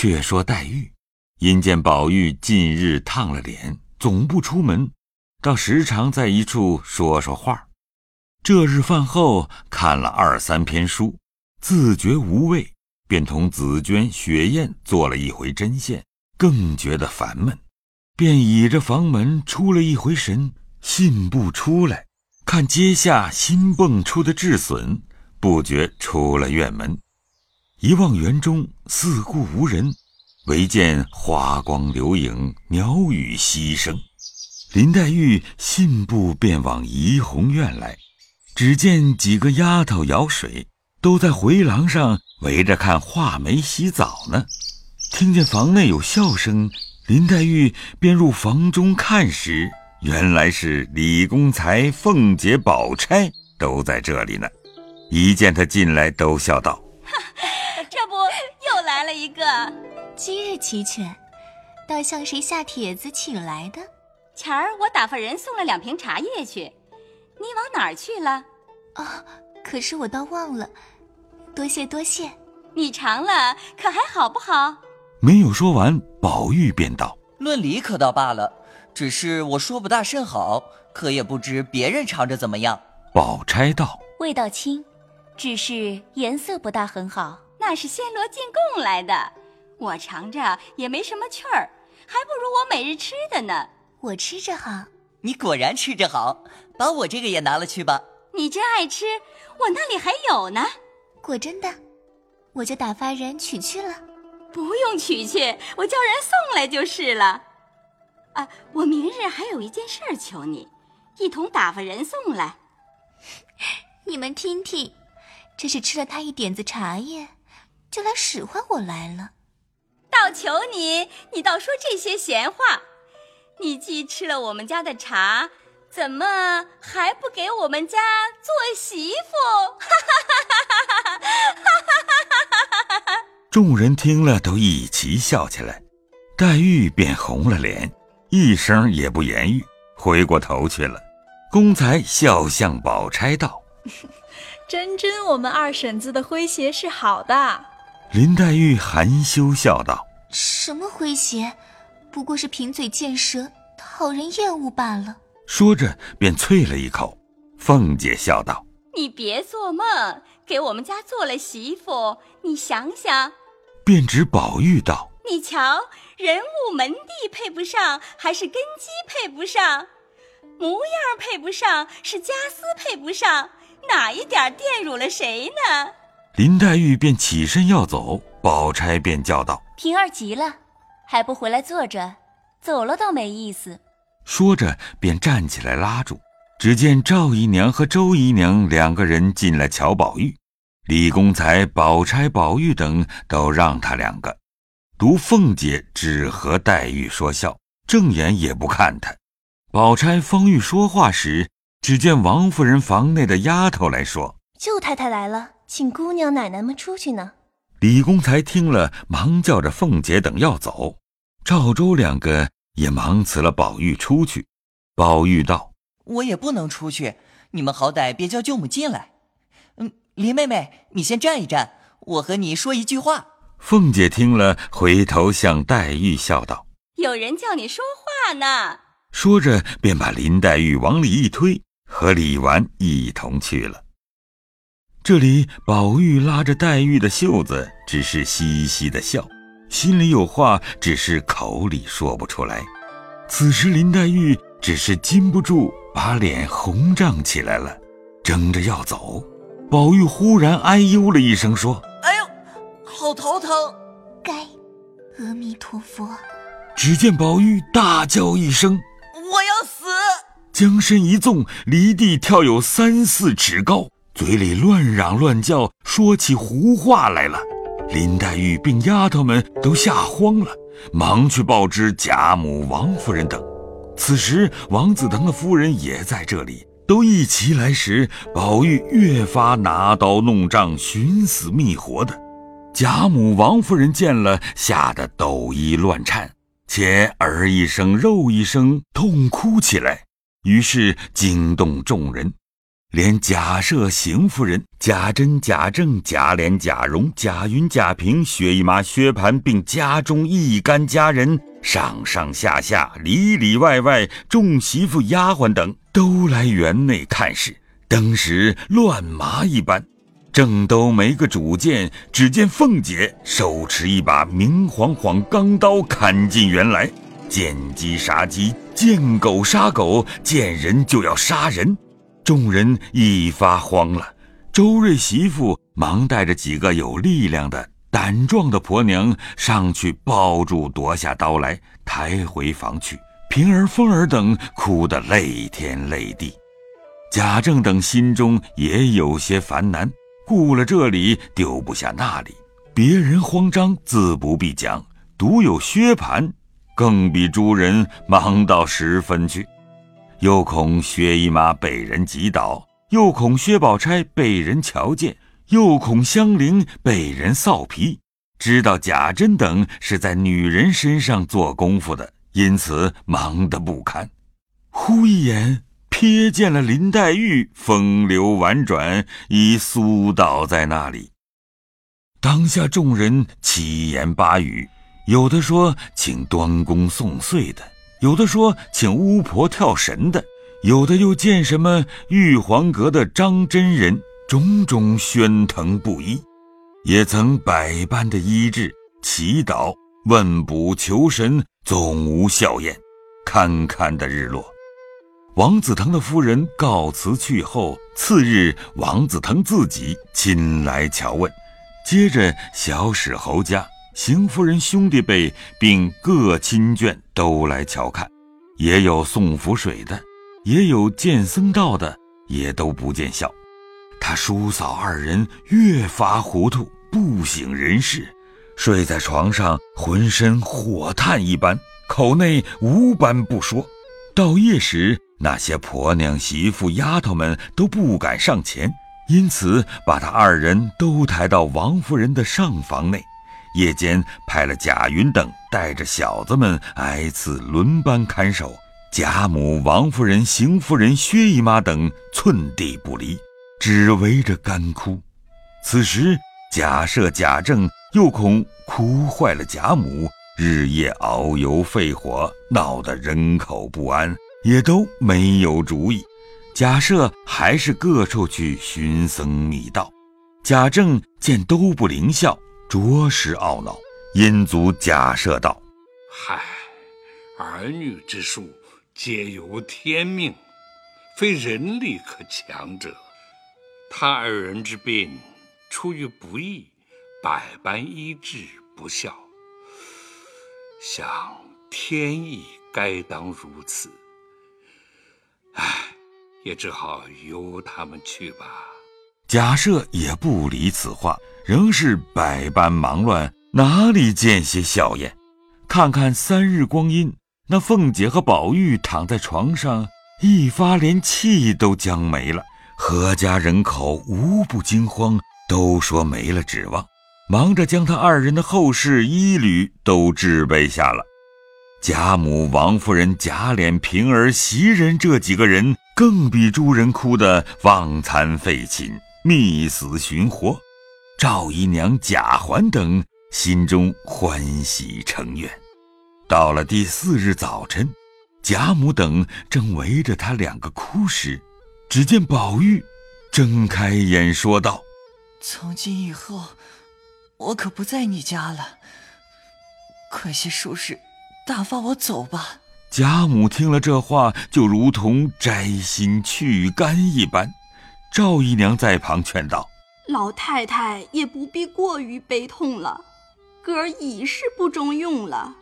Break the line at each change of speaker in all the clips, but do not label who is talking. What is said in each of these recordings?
却说黛玉，因见宝玉近日烫了脸，总不出门，倒时常在一处说说话。这日饭后看了二三篇书，自觉无味，便同紫鹃、雪雁做了一回针线，更觉得烦闷，便倚着房门出了一回神，信步出来，看阶下新蹦出的稚笋，不觉出了院门。一望园中四顾无人，唯见花光流影，鸟语溪声。林黛玉信步便往怡红院来，只见几个丫头舀水，都在回廊上围着看画眉洗澡呢。听见房内有笑声，林黛玉便入房中看时，原来是李公才、凤姐、宝钗都在这里呢。一见她进来，都笑道。
了一个，
今日齐全，倒像谁下帖子请来的。
前儿我打发人送了两瓶茶叶去，你往哪儿去了？
哦，可是我倒忘了，多谢多谢。
你尝了，可还好不好？
没有说完，宝玉便道：“
论理可倒罢了，只是我说不大甚好，可也不知别人尝着怎么样。”
宝钗道：“
味道轻，只是颜色不大很好。”
那是暹罗进贡来的，我尝着也没什么趣儿，还不如我每日吃的呢。
我吃着好，
你果然吃着好，把我这个也拿了去吧。
你真爱吃，我那里还有呢。
果真的，我就打发人取去了。
不用取去，我叫人送来就是了。啊，我明日还有一件事求你，一同打发人送来。
你们听听，这是吃了他一点子茶叶。就来使唤我来了，
倒求你，你倒说这些闲话。你既吃了我们家的茶，怎么还不给我们家做媳妇？哈哈哈哈
哈哈！众人听了都一齐笑起来，黛玉便红了脸，一声也不言语，回过头去了。公才笑向宝钗道：“
真真，我们二婶子的诙谐是好的。”
林黛玉含羞笑道：“
什么诙谐，不过是贫嘴贱舌，讨人厌恶罢了。”
说着便啐了一口。凤姐笑道：“
你别做梦，给我们家做了媳妇，你想想。”
便指宝玉道：“
你瞧，人物门第配不上，还是根基配不上？模样配不上，是家私配不上，哪一点玷辱了谁呢？”
林黛玉便起身要走，宝钗便叫道：“
平儿急了，还不回来坐着？走了倒没意思。”
说着便站起来拉住。只见赵姨娘和周姨娘两个人进来瞧宝玉，李公才、宝钗、宝玉等都让他两个，独凤姐只和黛玉说笑，正眼也不看他。宝钗方玉说话时，只见王夫人房内的丫头来说：“
舅太太来了。”请姑娘奶奶们出去呢。
李公才听了，忙叫着凤姐等要走。赵州两个也忙辞了宝玉出去。宝玉道：“
我也不能出去，你们好歹别叫舅母进来。嗯，林妹妹，你先站一站，我和你说一句话。”
凤姐听了，回头向黛玉笑道：“
有人叫你说话呢。”
说着，便把林黛玉往里一推，和李纨一同去了。这里，宝玉拉着黛玉的袖子，只是嘻嘻的笑，心里有话，只是口里说不出来。此时，林黛玉只是禁不住把脸红胀起来了，争着要走。宝玉忽然哎呦了一声，说：“
哎呦，好头疼！”
该，阿弥陀佛。
只见宝玉大叫一声：“
我要死！”
将身一纵，离地跳有三四尺高。嘴里乱嚷乱叫，说起胡话来了。林黛玉并丫头们都吓慌了，忙去报知贾母、王夫人等。此时王子腾的夫人也在这里，都一齐来时，宝玉越发拿刀弄杖，寻死觅活的。贾母、王夫人见了，吓得抖衣乱颤，且儿一声肉一声，痛哭起来，于是惊动众人。连假设、邢夫人、贾珍、贾政、贾琏、贾蓉、贾云、贾平、薛姨妈、薛蟠，并家中一干家人，上上下下、里里外外，众媳妇、丫鬟等，都来园内看事，登时乱麻一般。正都没个主见，只见凤姐手持一把明晃晃钢刀，砍进园来，见鸡杀鸡，见狗杀狗，见人就要杀人。众人一发慌了。周瑞媳妇忙带着几个有力量的、胆壮的婆娘上去抱住，夺下刀来，抬回房去。平儿、凤儿等哭得泪天泪地。贾政等心中也有些烦难。顾了这里，丢不下那里。别人慌张自不必讲，独有薛蟠，更比诸人忙到十分去。又恐薛姨妈被人挤倒，又恐薛宝钗被人瞧见，又恐香菱被人臊皮。知道贾珍等是在女人身上做功夫的，因此忙得不堪。忽一眼。瞥见了林黛玉，风流婉转，已苏倒在那里。当下众人七言八语，有的说请端公送岁的，有的说请巫婆跳神的，有的又见什么玉皇阁的张真人，种种喧腾不已，也曾百般的医治、祈祷、问卜求神，总无效验。堪堪的日落。王子腾的夫人告辞去后，次日王子腾自己亲来瞧问，接着小史侯家、邢夫人兄弟辈并各亲眷都来瞧看，也有送符水的，也有见僧道的，也都不见效。他叔嫂二人越发糊涂，不省人事，睡在床上，浑身火炭一般，口内无般不说。到夜时。那些婆娘、媳妇、丫头们都不敢上前，因此把他二人都抬到王夫人的上房内。夜间派了贾云等带着小子们挨次轮班看守，贾母、王夫人、邢夫人、薛姨妈等寸地不离，只围着干哭。此时贾赦、贾政又恐哭坏了贾母，日夜熬油肺火，闹得人口不安。也都没有主意，贾赦还是各处去寻僧觅道。贾政见都不灵效，着实懊恼，因阻贾赦道：“
嗨，儿女之术皆由天命，非人力可强者。他二人之病出于不义，百般医治不效，想天意该当如此。”唉，也只好由他们去吧。
贾赦也不理此话，仍是百般忙乱，哪里见些笑颜？看看三日光阴，那凤姐和宝玉躺在床上，一发连气都将没了。何家人口无不惊慌，都说没了指望，忙着将他二人的后事一缕都置备下了。贾母、王夫人、贾琏、平儿、袭人这几个人，更比诸人哭得忘餐废寝、觅死寻活。赵姨娘、贾环等心中欢喜成愿。到了第四日早晨，贾母等正围着他两个哭时，只见宝玉睁开眼说道：“
从今以后，我可不在你家了。快些收拾。”打发我走吧。
贾母听了这话，就如同摘心去肝一般。赵姨娘在旁劝道：“
老太太也不必过于悲痛了，哥儿已是不中用了，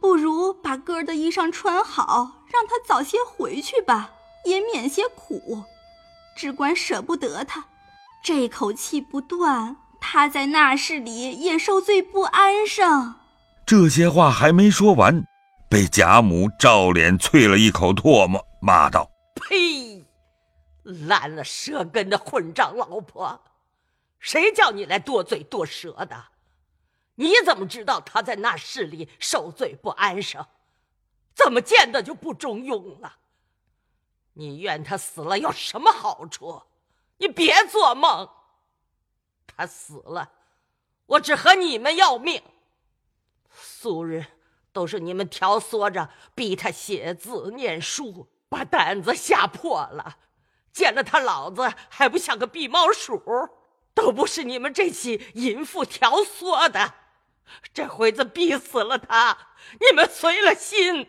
不如把哥儿的衣裳穿好，让他早些回去吧，也免些苦。只管舍不得他，这口气不断，他在那室里也受罪不安生。”
这些话还没说完，被贾母照脸啐了一口唾沫，骂道：“
呸！烂了舌根的混账老婆，谁叫你来多嘴多舌的？你怎么知道他在那室里受罪不安生？怎么见得就不中用了？你怨他死了有什么好处？你别做梦。他死了，我只和你们要命。素日都是你们挑唆着逼他写字念书，把胆子吓破了。见了他老子还不像个避猫鼠，都不是你们这些淫妇挑唆的。这回子逼死了他，你们随了心，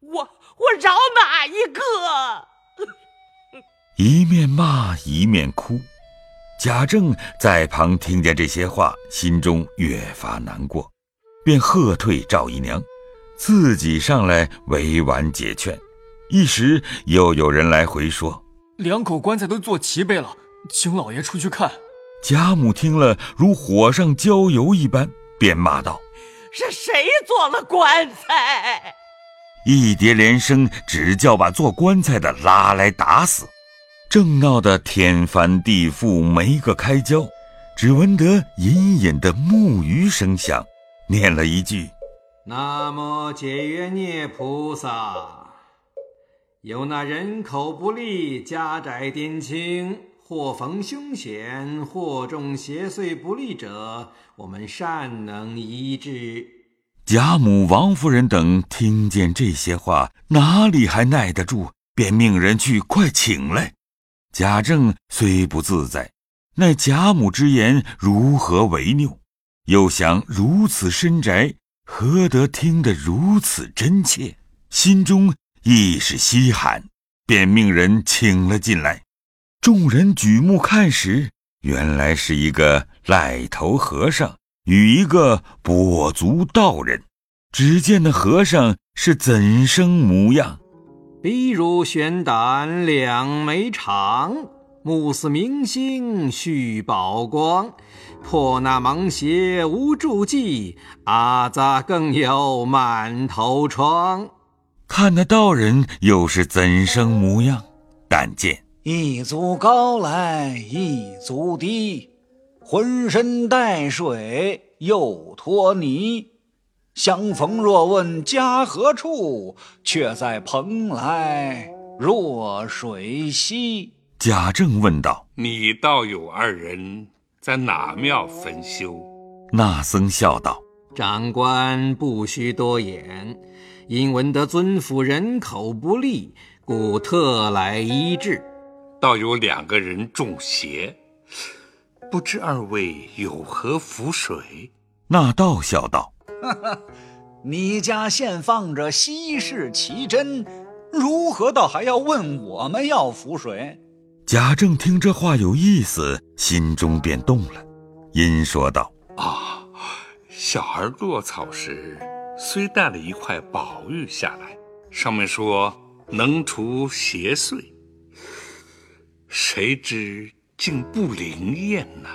我我饶哪一个？
一面骂一面哭，贾政在旁听见这些话，心中越发难过，便喝退赵姨娘，自己上来委婉解劝。一时又有人来回说：“
两口棺材都做齐备了，请老爷出去看。”
贾母听了，如火上浇油一般。便骂道：“
是谁做了棺材？”
一叠连声，只叫把做棺材的拉来打死。正闹得天翻地覆，没个开交，只闻得隐隐的木鱼声响，念了一句：“
南无解元涅菩萨。”有那人口不利，家宅颠倾。或逢凶险，或中邪祟不利者，我们善能医治。
贾母、王夫人等听见这些话，哪里还耐得住？便命人去快请来。贾政虽不自在，奈贾母之言如何为拗？又想如此深宅，何得听得如此真切？心中亦是稀罕，便命人请了进来。众人举目看时，原来是一个癞头和尚与一个跛足道人。只见那和尚是怎生模样？
鼻如悬胆，两眉长，目似明星续宝光。破那芒鞋无助迹，阿扎更有满头疮。
看那道人又是怎生模样？但见。
一足高来一足低，浑身带水又脱泥。相逢若问家何处，却在蓬莱若水西。
贾政问道：“
你道有二人在哪庙分修？”
那僧笑道：“
长官不需多言，因闻得尊府人口不利，故特来医治。”
倒有两个人中邪，不知二位有何符水？
那道笑道：“
你家现放着稀世奇珍，如何倒还要问我们要符水？”
贾政听这话有意思，心中便动了，因说道：“
啊，小儿落草时虽带了一块宝玉下来，上面说能除邪祟。”谁知竟不灵验呢？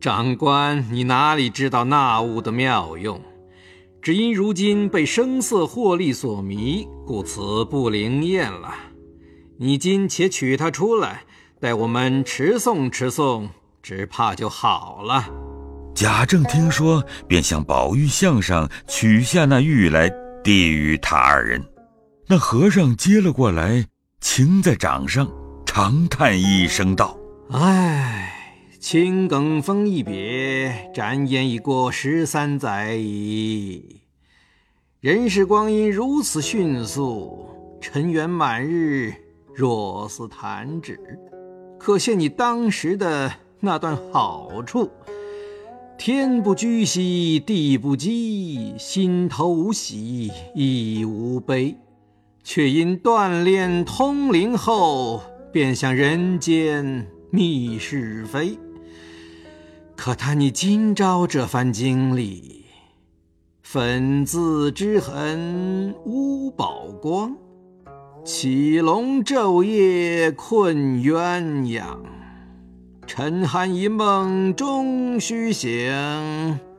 长官，你哪里知道那物的妙用？只因如今被声色获利所迷，故此不灵验了。你今且取它出来，待我们持诵持诵，只怕就好了。
贾政听说，便向宝玉像上取下那玉来，递与他二人。那和尚接了过来，擎在掌上。长叹一声道：“
唉，青埂峰一别，转眼已过十三载矣。人世光阴如此迅速，尘缘满日，若似弹指。可见你当时的那段好处。天不居兮，地不羁，心头无喜亦无悲，却因锻炼通灵后。”便向人间觅是非。可叹你今朝这番经历，粉字之痕无宝光，起龙昼夜困鸳鸯，沉酣一梦终须醒，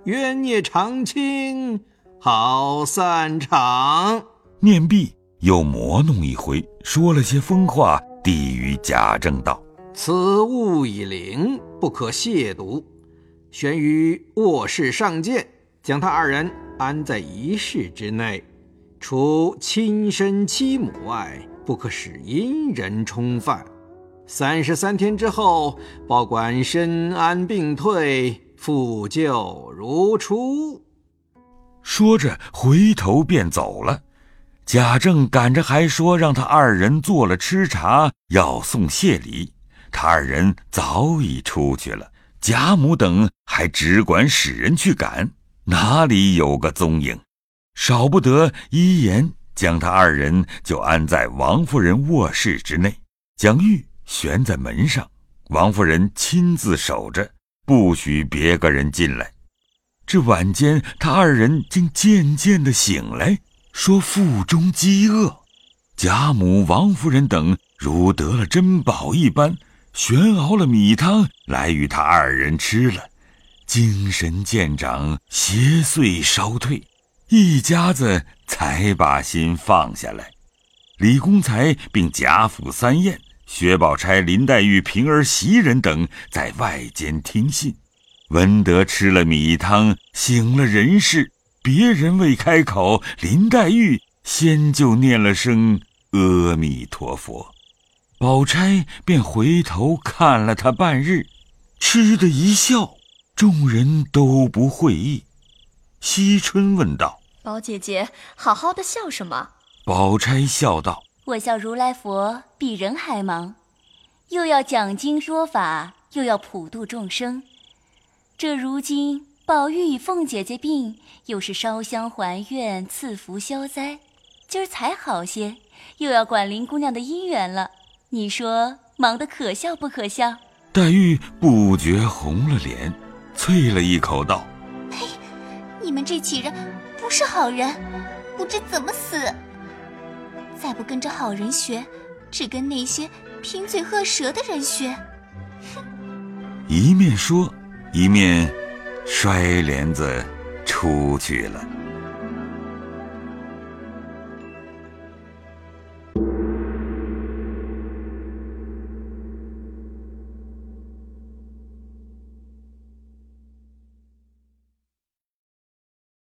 冤孽长青好散场。
念毕，又磨弄一回，说了些疯话。递与贾政道：“
此物已灵，不可亵渎。悬于卧室上见，将他二人安在一室之内，除亲生妻母外，不可使阴人冲犯。三十三天之后，保管身安病退，复旧如初。
说着，回头便走了。贾政赶着还说让他二人做了吃茶，要送谢礼。他二人早已出去了，贾母等还只管使人去赶，哪里有个踪影？少不得一言将他二人就安在王夫人卧室之内，将玉悬在门上，王夫人亲自守着，不许别个人进来。这晚间，他二人竟渐渐的醒来，说腹中饥饿。贾母、王夫人等如得了珍宝一般，悬熬了米汤来与他二人吃了，精神渐长，邪祟稍退，一家子才把心放下来。李公才并贾府三宴，薛宝钗、林黛玉、平儿、袭人等在外间听信。闻得吃了米汤，醒了人事，别人未开口，林黛玉先就念了声阿弥陀佛，宝钗便回头看了他半日，嗤的一笑，众人都不会意。惜春问道：“
宝姐姐，好好的笑什么？”
宝钗笑道：“
我笑如来佛比人还忙，又要讲经说法，又要普度众生。”这如今宝玉与凤姐姐病，又是烧香还愿、赐福消灾，今儿才好些，又要管林姑娘的姻缘了。你说忙得可笑不可笑？
黛玉不觉红了脸，啐了一口道：“
呸！你们这几人不是好人，不知怎么死。再不跟着好人学，只跟那些贫嘴恶舌的人学。”
哼！一面说。一面摔帘子出去了。